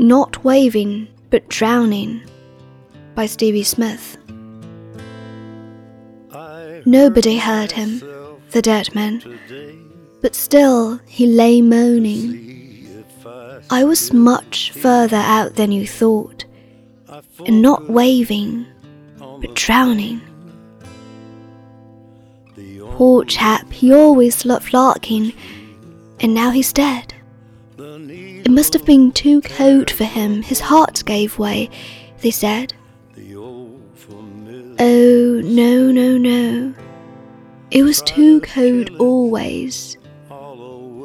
Not Waving but Drowning by Stevie Smith. Nobody heard him, the dead man, but still he lay moaning. I was much further out than you thought, and not waving, but drowning. Poor chap, he always loved larking, and now he's dead. It must have been too cold for him, his heart gave way, they said. Oh, no, no, no. It was too cold always.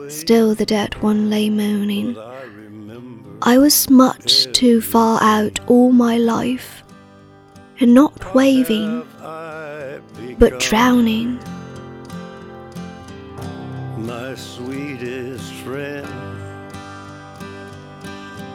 Still the dead one lay moaning. I was much too far out all my life, and not waving, but drowning. My sweetest friend,